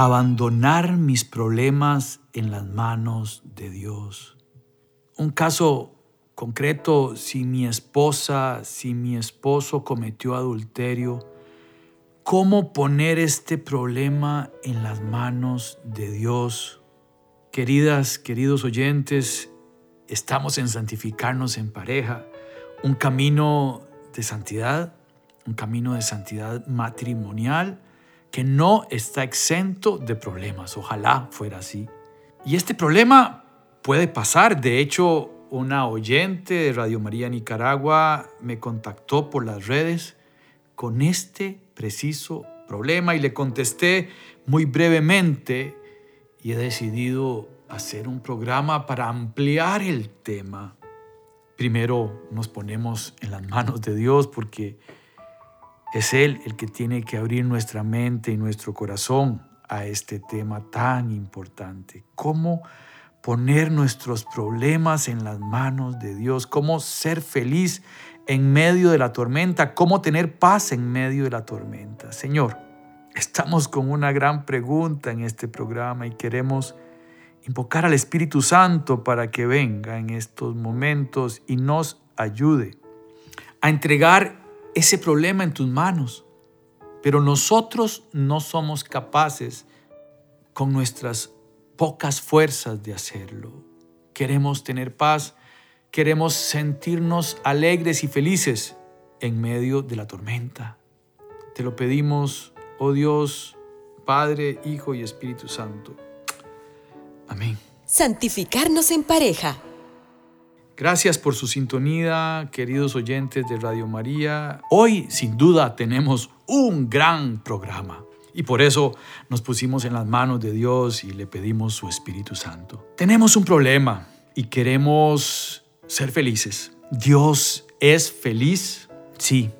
abandonar mis problemas en las manos de Dios? Un caso concreto, si mi esposa, si mi esposo cometió adulterio, ¿cómo poner este problema en las manos de Dios? Queridas, queridos oyentes, estamos en santificarnos en pareja, un camino de santidad, un camino de santidad matrimonial que no está exento de problemas. Ojalá fuera así. Y este problema puede pasar. De hecho, una oyente de Radio María Nicaragua me contactó por las redes con este preciso problema y le contesté muy brevemente y he decidido hacer un programa para ampliar el tema. Primero nos ponemos en las manos de Dios porque es Él el que tiene que abrir nuestra mente y nuestro corazón a este tema tan importante. ¿Cómo poner nuestros problemas en las manos de Dios? ¿Cómo ser feliz en medio de la tormenta? ¿Cómo tener paz en medio de la tormenta? Señor, estamos con una gran pregunta en este programa y queremos invocar al Espíritu Santo para que venga en estos momentos y nos ayude a entregar ese problema en tus manos. Pero nosotros no somos capaces con nuestras pocas fuerzas de hacerlo. Queremos tener paz, queremos sentirnos alegres y felices en medio de la tormenta. Te lo pedimos, oh Dios, Padre, Hijo y Espíritu Santo. Amén. Santificarnos en pareja. Gracias por su sintonía, queridos oyentes de Radio María. Hoy, sin duda, tenemos un gran programa. Y por eso nos pusimos en las manos de Dios y le pedimos su Espíritu Santo. Tenemos un problema y queremos ser felices. Dios es feliz. Sí,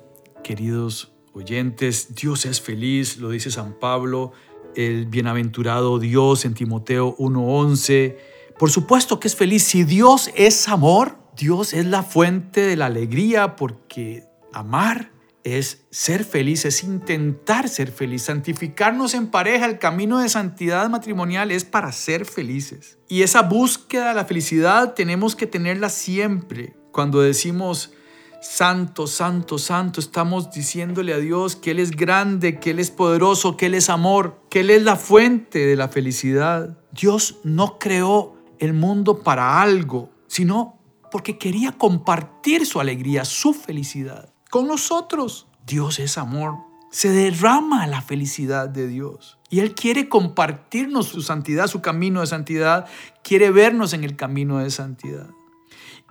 queridos oyentes, Dios es feliz, lo dice San Pablo, el bienaventurado Dios en Timoteo 1.11 por supuesto que es feliz. Si Dios es amor, Dios es la fuente de la alegría porque amar es ser feliz, es intentar ser feliz. Santificarnos en pareja, el camino de santidad matrimonial es para ser felices. Y esa búsqueda de la felicidad tenemos que tenerla siempre. Cuando decimos, Santo, santo, santo. Estamos diciéndole a Dios que Él es grande, que Él es poderoso, que Él es amor, que Él es la fuente de la felicidad. Dios no creó el mundo para algo, sino porque quería compartir su alegría, su felicidad con nosotros. Dios es amor. Se derrama la felicidad de Dios. Y Él quiere compartirnos su santidad, su camino de santidad. Quiere vernos en el camino de santidad.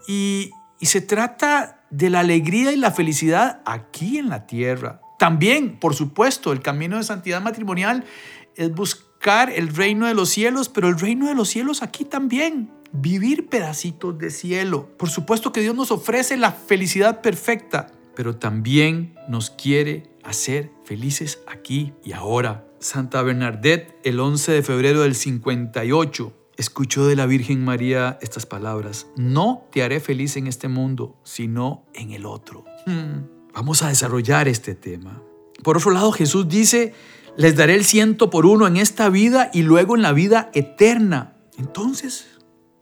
Y, y se trata de la alegría y la felicidad aquí en la tierra. También, por supuesto, el camino de santidad matrimonial es buscar el reino de los cielos, pero el reino de los cielos aquí también. Vivir pedacitos de cielo. Por supuesto que Dios nos ofrece la felicidad perfecta, pero también nos quiere hacer felices aquí y ahora. Santa Bernadette, el 11 de febrero del 58, escuchó de la Virgen María estas palabras. No te haré feliz en este mundo, sino en el otro. Hmm. Vamos a desarrollar este tema. Por otro lado, Jesús dice les daré el ciento por uno en esta vida y luego en la vida eterna. Entonces,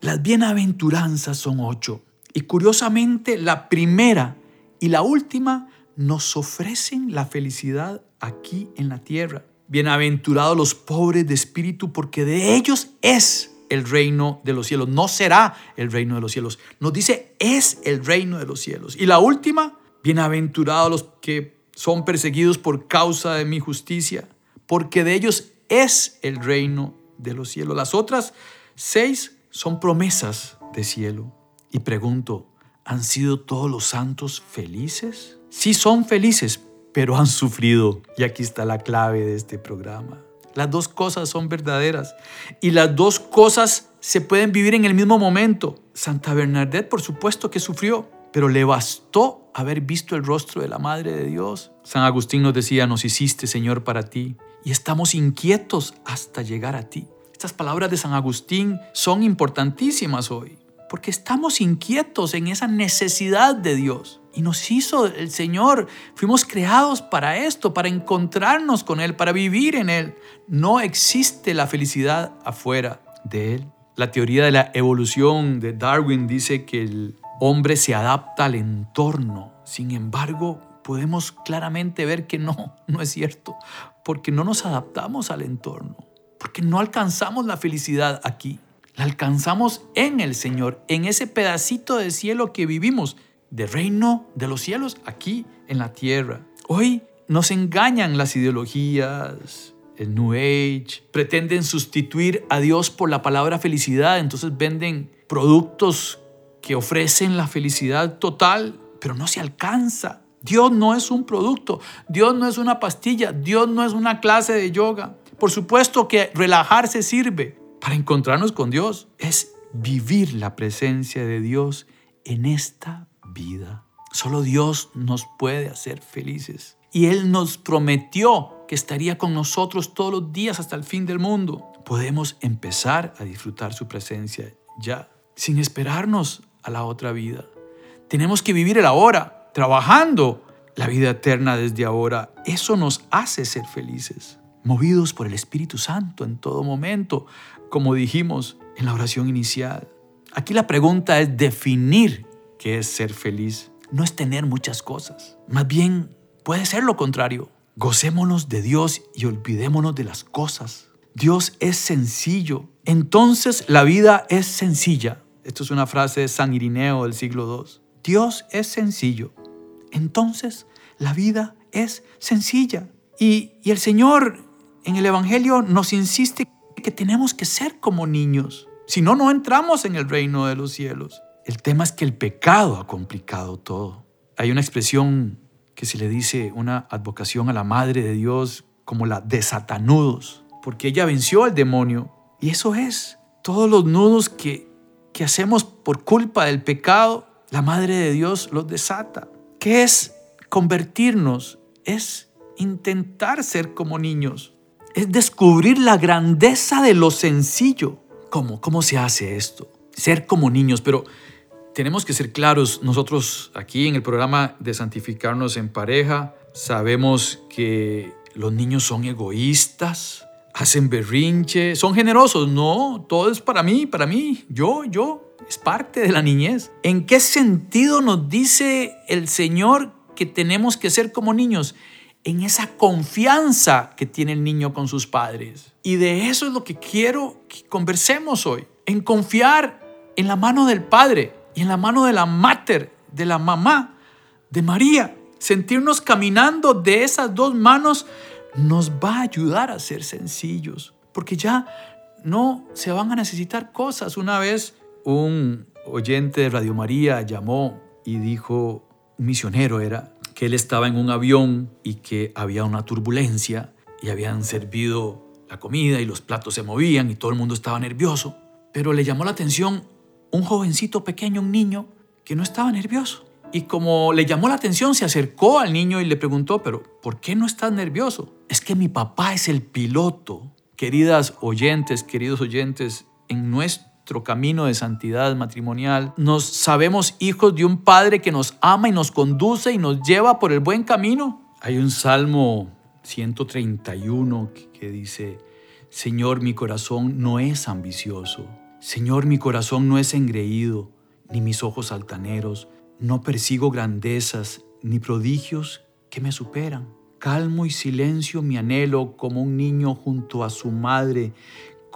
las bienaventuranzas son ocho. Y curiosamente, la primera y la última nos ofrecen la felicidad aquí en la tierra. Bienaventurados los pobres de espíritu, porque de ellos es el reino de los cielos. No será el reino de los cielos. Nos dice, es el reino de los cielos. Y la última, bienaventurados los que son perseguidos por causa de mi justicia, porque de ellos es el reino de los cielos. Las otras seis son promesas de cielo. Y pregunto, ¿han sido todos los santos felices? Sí son felices, pero han sufrido. Y aquí está la clave de este programa. Las dos cosas son verdaderas. Y las dos cosas se pueden vivir en el mismo momento. Santa Bernadette, por supuesto que sufrió, pero le bastó haber visto el rostro de la Madre de Dios. San Agustín nos decía, nos hiciste, Señor, para ti. Y estamos inquietos hasta llegar a ti. Estas palabras de San Agustín son importantísimas hoy, porque estamos inquietos en esa necesidad de Dios. Y nos hizo el Señor. Fuimos creados para esto, para encontrarnos con Él, para vivir en Él. No existe la felicidad afuera de Él. La teoría de la evolución de Darwin dice que el hombre se adapta al entorno. Sin embargo, podemos claramente ver que no, no es cierto, porque no nos adaptamos al entorno, porque no alcanzamos la felicidad aquí. La alcanzamos en el Señor, en ese pedacito de cielo que vivimos de reino de los cielos aquí en la tierra. Hoy nos engañan las ideologías, el New Age, pretenden sustituir a Dios por la palabra felicidad, entonces venden productos que ofrecen la felicidad total, pero no se alcanza. Dios no es un producto, Dios no es una pastilla, Dios no es una clase de yoga. Por supuesto que relajarse sirve para encontrarnos con Dios, es vivir la presencia de Dios en esta vida. Solo Dios nos puede hacer felices. Y Él nos prometió que estaría con nosotros todos los días hasta el fin del mundo. Podemos empezar a disfrutar su presencia ya, sin esperarnos a la otra vida. Tenemos que vivir el ahora, trabajando la vida eterna desde ahora. Eso nos hace ser felices, movidos por el Espíritu Santo en todo momento, como dijimos en la oración inicial. Aquí la pregunta es definir que es ser feliz no es tener muchas cosas. Más bien puede ser lo contrario. Gocémonos de Dios y olvidémonos de las cosas. Dios es sencillo. Entonces la vida es sencilla. Esto es una frase de San Irineo del siglo II. Dios es sencillo. Entonces la vida es sencilla. Y, el Señor en el Evangelio nos insiste que tenemos que ser como niños. Si no, no entramos en el reino de los cielos. El tema es que el pecado ha complicado todo. Hay una expresión que se le dice una advocación a la Madre de Dios como la desatanudos, porque ella venció al demonio. Y eso es, todos los nudos que hacemos por culpa del pecado, la Madre de Dios los desata. ¿Qué es convertirnos? Es intentar ser como niños. Es descubrir la grandeza de lo sencillo. ¿Cómo? ¿Cómo se hace esto? Ser como niños, pero tenemos que ser claros, nosotros aquí en el programa de Santificarnos en Pareja, sabemos que los niños son egoístas, hacen berrinche, son generosos, no, todo es para mí, para mí, yo, yo, es parte de la niñez. ¿En qué sentido nos dice el Señor que tenemos que ser como niños? En esa confianza que tiene el niño con sus padres. Y de eso es lo que quiero que conversemos hoy, en confiar en la mano del Padre y en la mano de la mater, de la mamá, de María. Sentirnos caminando de esas dos manos nos va a ayudar a ser sencillos, porque ya no se van a necesitar cosas. Una vez un oyente de Radio María llamó y dijo, un misionero era, que él estaba en un avión y que había una turbulencia y habían servido la comida y los platos se movían y todo el mundo estaba nervioso. Pero le llamó la atención un jovencito pequeño, un niño, que no estaba nervioso. Y como le llamó la atención, se acercó al niño y le preguntó, pero ¿por qué no estás nervioso? Es que mi papá es el piloto. Queridas oyentes, queridos oyentes, en nuestro camino de santidad matrimonial, nos sabemos hijos de un Padre que nos ama y nos conduce y nos lleva por el buen camino. Hay un Salmo 131 que dice, Señor, mi corazón no es ambicioso Señor, mi corazón no es engreído, ni mis ojos altaneros, no persigo grandezas, ni prodigios que me superan. Calmo y silencio mi anhelo como un niño junto a su madre,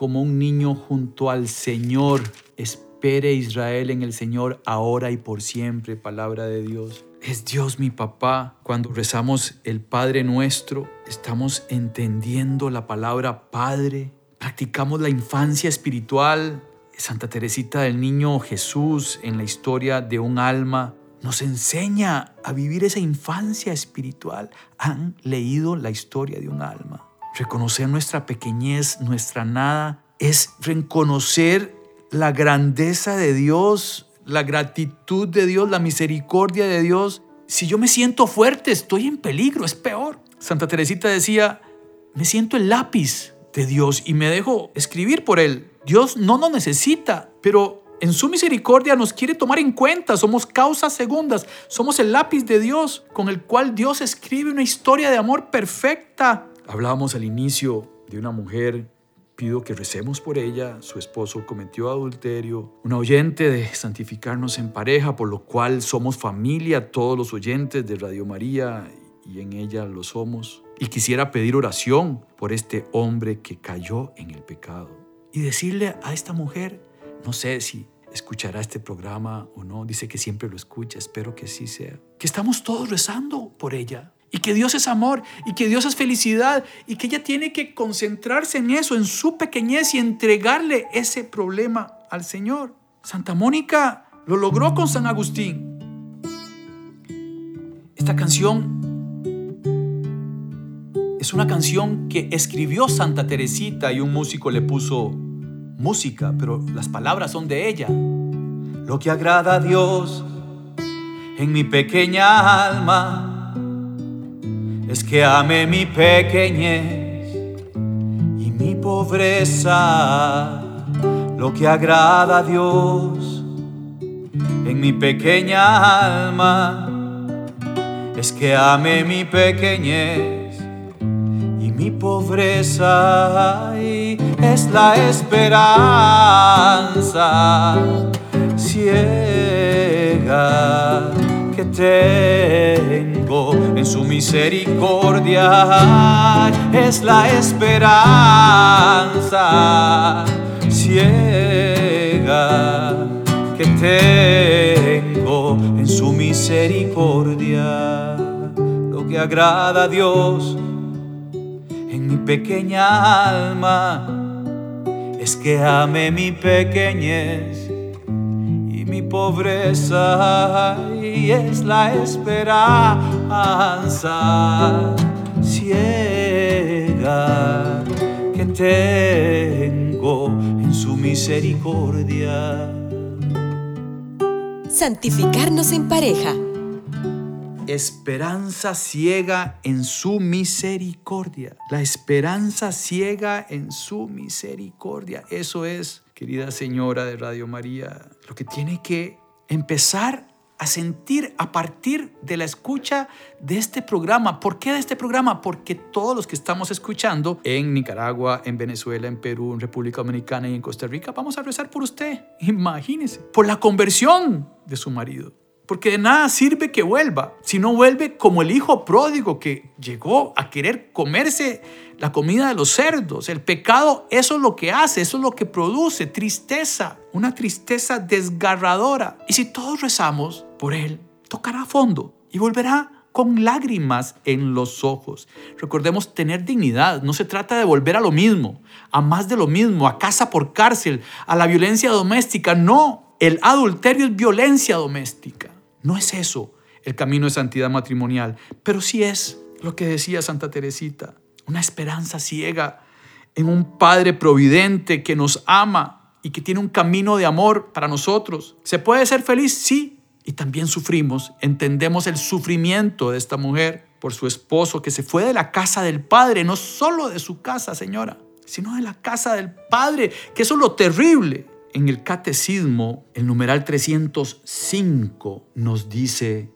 como un niño junto al Señor. Espere Israel en el Señor ahora y por siempre, palabra de Dios. Es Dios mi papá. Cuando rezamos el Padre nuestro, estamos entendiendo la palabra Padre. Practicamos la infancia espiritual, Santa Teresita del Niño Jesús en la historia de un alma nos enseña a vivir esa infancia espiritual. Han leído la historia de un alma. Reconocer nuestra pequeñez, nuestra nada, es reconocer la grandeza de Dios, la gratitud de Dios, la misericordia de Dios. Si yo me siento fuerte, estoy en peligro, es peor. Santa Teresita decía, me siento el lápiz de Dios y me dejo escribir por él. Dios no nos necesita, pero en su misericordia nos quiere tomar en cuenta. Somos causas segundas. Somos el lápiz de Dios con el cual Dios escribe una historia de amor perfecta. Hablábamos al inicio de una mujer. Pido que recemos por ella. Su esposo cometió adulterio. Un oyente de santificarnos en pareja, por lo cual somos familia, todos los oyentes de Radio María y en ella lo somos. Y quisiera pedir oración por este hombre que cayó en el pecado. Y decirle a esta mujer, no sé si escuchará este programa o no, dice que siempre lo escucha, espero que sí sea. Que estamos todos rezando por ella y que Dios es amor y que Dios es felicidad y que ella tiene que concentrarse en eso, en su pequeñez y entregarle ese problema al Señor. Santa Mónica lo logró con San Agustín. Esta canción es una canción que escribió Santa Teresita y un músico le puso música, pero las palabras son de ella. Lo que agrada a Dios en mi pequeña alma es que ame mi pequeñez y mi pobreza. Lo que agrada a Dios en mi pequeña alma es que ame mi pequeñez mi pobreza es la esperanza ciega que tengo en su misericordia. Es la esperanza ciega que tengo en su misericordia. Lo que agrada a Dios mi pequeña alma es que ame mi pequeñez mi pobreza y es la esperanza ciega que tengo en su misericordia. Santificarnos en pareja esperanza ciega en su misericordia. La esperanza ciega en su misericordia. Eso es, querida señora de Radio María, lo que tiene que empezar a sentir a partir de la escucha de este programa. ¿Por qué de este programa? Porque todos los que estamos escuchando en Nicaragua, en Venezuela, en Perú, en República Dominicana y en Costa Rica, vamos a rezar por usted. Imagínese, por la conversión de su marido porque de nada sirve que vuelva, si no vuelve como el hijo pródigo que llegó a querer comerse la comida de los cerdos. El pecado, eso es lo que hace, eso es lo que produce, tristeza, una tristeza desgarradora. Y si todos rezamos por él, tocará a fondo y volverá con lágrimas en los ojos. Recordemos tener dignidad. No se trata de volver a lo mismo, a más de lo mismo, a casa por cárcel, a la violencia doméstica. No, el adulterio es violencia doméstica. No es eso el camino de santidad matrimonial, pero sí es lo que decía Santa Teresita, una esperanza ciega en un Padre providente que nos ama y que tiene un camino de amor para nosotros. ¿Se puede ser feliz? Sí. Y también sufrimos, entendemos el sufrimiento de esta mujer por su esposo que se fue de la casa del Padre, no solo de su casa, señora, sino de la casa del Padre, que eso es lo terrible. En el catecismo, el numeral 305 nos dice,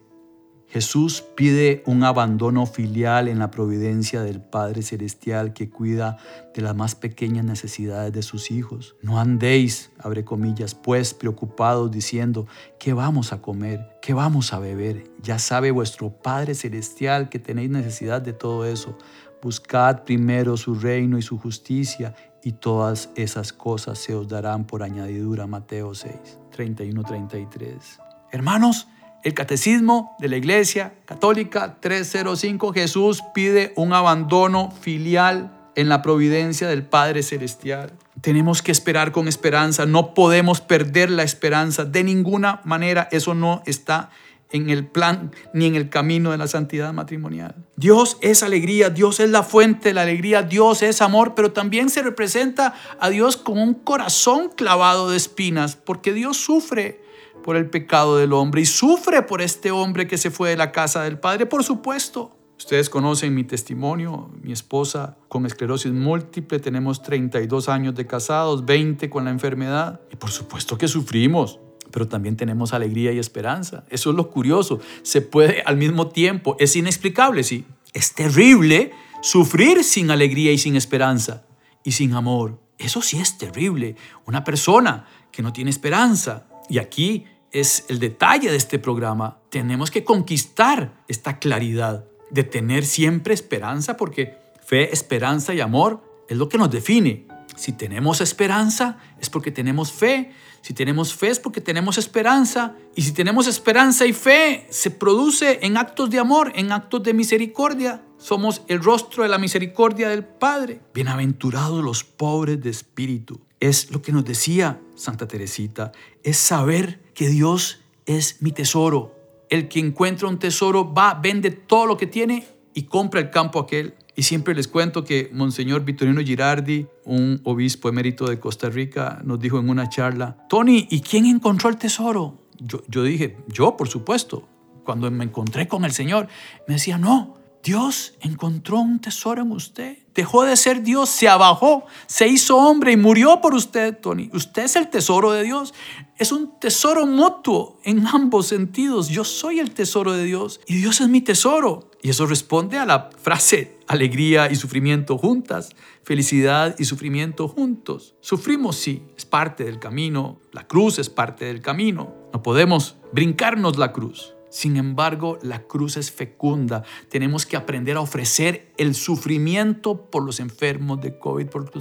Jesús pide un abandono filial en la providencia del Padre Celestial que cuida de las más pequeñas necesidades de sus hijos. No andéis, abre comillas, pues preocupados diciendo, ¿qué vamos a comer? ¿Qué vamos a beber? Ya sabe vuestro Padre Celestial que tenéis necesidad de todo eso. Buscad primero su reino y su justicia y todas esas cosas se os darán por añadidura. Mateo 6, 31-33. Hermanos, el catecismo de la Iglesia Católica 305, Jesús pide un abandono filial en la providencia del Padre Celestial. Tenemos que esperar con esperanza, no podemos perder la esperanza de ninguna manera, eso no está en el plan ni en el camino de la santidad matrimonial. Dios es alegría, Dios es la fuente de la alegría, Dios es amor, pero también se representa a Dios con un corazón clavado de espinas, porque Dios sufre por el pecado del hombre y sufre por este hombre que se fue de la casa del Padre, por supuesto. Ustedes conocen mi testimonio, mi esposa con esclerosis múltiple, tenemos 32 años de casados, 20 con la enfermedad y por supuesto que sufrimos pero también tenemos alegría y esperanza. Eso es lo curioso. Se puede al mismo tiempo, es inexplicable, sí. Es terrible sufrir sin alegría y sin esperanza y sin amor. Eso sí es terrible. Una persona que no tiene esperanza. Y aquí es el detalle de este programa. Tenemos que conquistar esta claridad de tener siempre esperanza porque fe, esperanza y amor es lo que nos define. Si tenemos esperanza es porque tenemos fe. Si tenemos fe es porque tenemos esperanza. Y si tenemos esperanza y fe, se produce en actos de amor, en actos de misericordia. Somos el rostro de la misericordia del Padre. Bienaventurados los pobres de espíritu. Es lo que nos decía Santa Teresita. Es saber que Dios es mi tesoro. El que encuentra un tesoro va, vende todo lo que tiene y compra el campo aquel. Y siempre les cuento que Monseñor Vitorino Girardi, un obispo emérito de Costa Rica, nos dijo en una charla, Tony, ¿y quién encontró el tesoro? Yo, yo dije, yo, por supuesto. Cuando me encontré con el Señor, me decía, no, Dios encontró un tesoro en usted. Dejó de ser Dios, se abajó, se hizo hombre y murió por usted, Tony. Usted es el tesoro de Dios. Es un tesoro mutuo en ambos sentidos. Yo soy el tesoro de Dios y Dios es mi tesoro. Y eso responde a la frase alegría y sufrimiento juntas, felicidad y sufrimiento juntos. Sufrimos, sí, es parte del camino. La cruz es parte del camino. No podemos brincarnos la cruz. Sin embargo, la cruz es fecunda. Tenemos que aprender a ofrecer el sufrimiento por los enfermos de COVID, por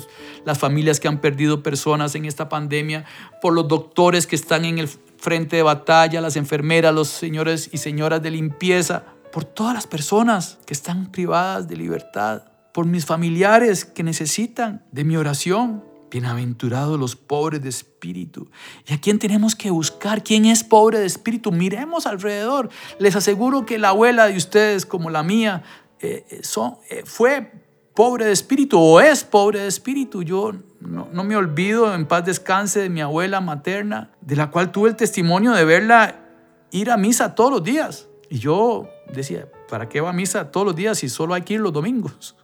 las familias que han perdido personas en esta pandemia, por los doctores que están en el frente de batalla, las enfermeras, los señores y señoras de limpieza, por todas las personas que están privadas de libertad, por mis familiares que necesitan de mi oración, Bienaventurados los pobres de espíritu. ¿Y a quién tenemos que buscar? ¿Quién es pobre de espíritu? Miremos alrededor. Les aseguro que la abuela de ustedes, como la mía, eh, eh, eh, fue pobre de espíritu o es pobre de espíritu. Yo no, no, me olvido en paz descanse de mi abuela materna, de la cual tuve el testimonio de verla ir a misa todos los días. Y yo decía, ¿para qué va a misa todos los días si solo hay que ir los domingos?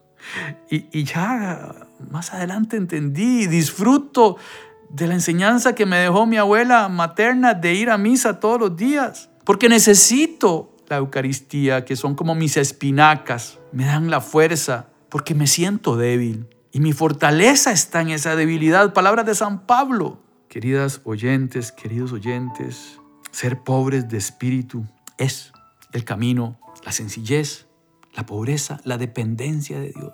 Y, ya más adelante entendí y disfruto de la enseñanza que me dejó mi abuela materna de ir a misa todos los días. Porque necesito la Eucaristía, que son como mis espinacas. Me dan la fuerza porque me siento débil. Y mi fortaleza está en esa debilidad. Palabras de San Pablo. Queridas oyentes, queridos oyentes, ser pobres de espíritu es el camino, la sencillez, la pobreza, la dependencia de Dios.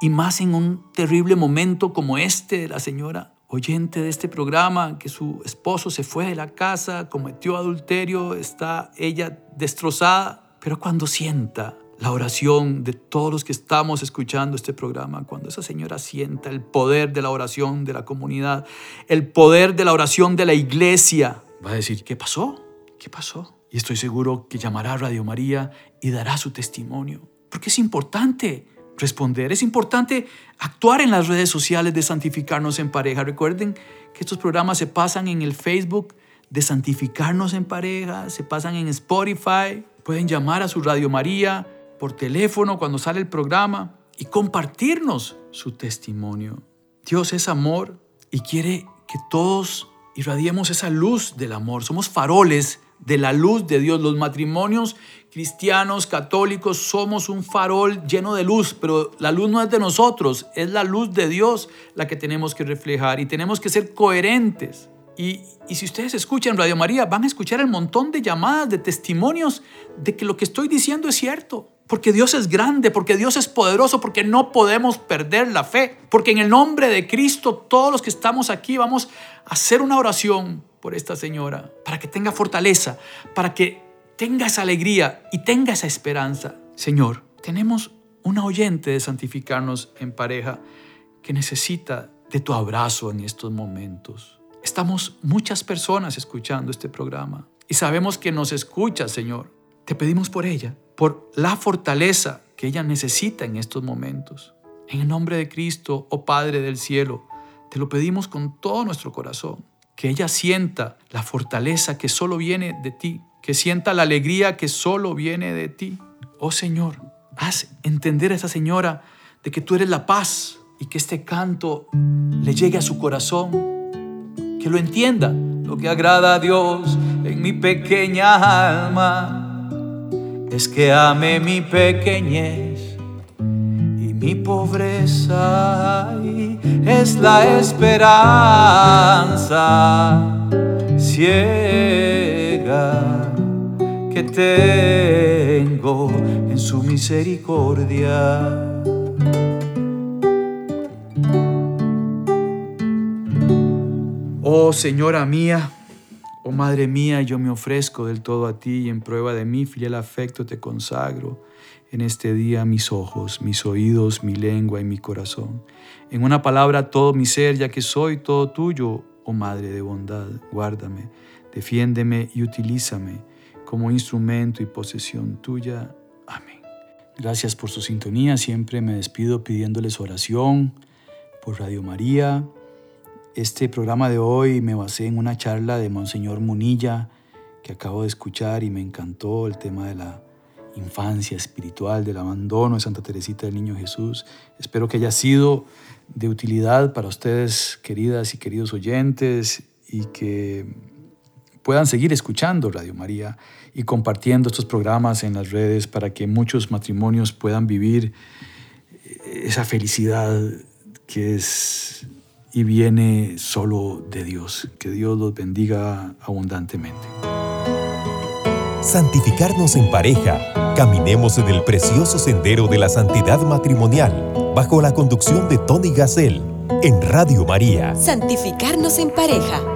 Y más en un terrible momento como este la señora oyente de este programa, que su esposo se fue de la casa, cometió adulterio, está ella destrozada. Pero cuando sienta la oración de todos los que estamos escuchando este programa, cuando esa señora sienta el poder de la oración de la comunidad, el poder de la oración de la iglesia, va a decir, ¿qué pasó? ¿Qué pasó? Y estoy seguro que llamará a Radio María y dará su testimonio. Porque es importante responder, es importante actuar en las redes sociales de Santificarnos en Pareja. Recuerden que estos programas se pasan en el Facebook de Santificarnos en Pareja, se pasan en Spotify, pueden llamar a su Radio María por teléfono cuando sale el programa y compartirnos su testimonio. Dios es amor y quiere que todos irradiemos esa luz del amor. Somos faroles de la luz de Dios. Los matrimonios cristianos, católicos, somos un farol lleno de luz, pero la luz no es de nosotros, es la luz de Dios la que tenemos que reflejar y tenemos que ser coherentes. Y, y, si ustedes escuchan Radio María, van a escuchar el montón de llamadas, de testimonios de que lo que estoy diciendo es cierto. Porque Dios es grande, porque Dios es poderoso, porque no podemos perder la fe. Porque en el nombre de Cristo, todos los que estamos aquí vamos a hacer una oración por esta señora, para que tenga fortaleza, para que tenga esa alegría y tenga esa esperanza. Señor, tenemos una oyente de santificarnos en pareja que necesita de tu abrazo en estos momentos. Estamos muchas personas escuchando este programa y sabemos que nos escucha, Señor. Te pedimos por ella, por la fortaleza que ella necesita en estos momentos. En el nombre de Cristo, oh Padre del cielo, te lo pedimos con todo nuestro corazón. Que ella sienta la fortaleza que solo viene de ti, que sienta la alegría que solo viene de ti. Oh Señor, haz entender a esa señora de que tú eres la paz y que este canto le llegue a su corazón, que lo entienda. Lo que agrada a Dios en mi pequeña alma es que ame mi pequeñez mi pobreza es la esperanza ciega que tengo en su misericordia. Oh Señora mía, oh Madre mía, yo me ofrezco del todo a ti y en prueba de mi fiel afecto te consagro en este día mis ojos, mis oídos, mi lengua y mi corazón. En una palabra todo mi ser, ya que soy todo tuyo, oh Madre de bondad, guárdame, defiéndeme y utilízame como instrumento y posesión tuya. Amén. Gracias por su sintonía. Siempre me despido pidiéndoles oración por Radio María este programa de hoy me basé en una charla de Monseñor Munilla que acabo de escuchar y me encantó el tema de la infancia espiritual, del abandono de Santa Teresita del Niño Jesús. Espero que haya sido de utilidad para ustedes, queridas y queridos oyentes, y que puedan seguir escuchando Radio María y compartiendo estos programas en las redes para que muchos matrimonios puedan vivir esa felicidad que es y viene solo de Dios. Que Dios los bendiga abundantemente. Santificarnos en pareja. Caminemos en el precioso sendero de la santidad matrimonial bajo la conducción de Tony Gassel en Radio María. Santificarnos en pareja.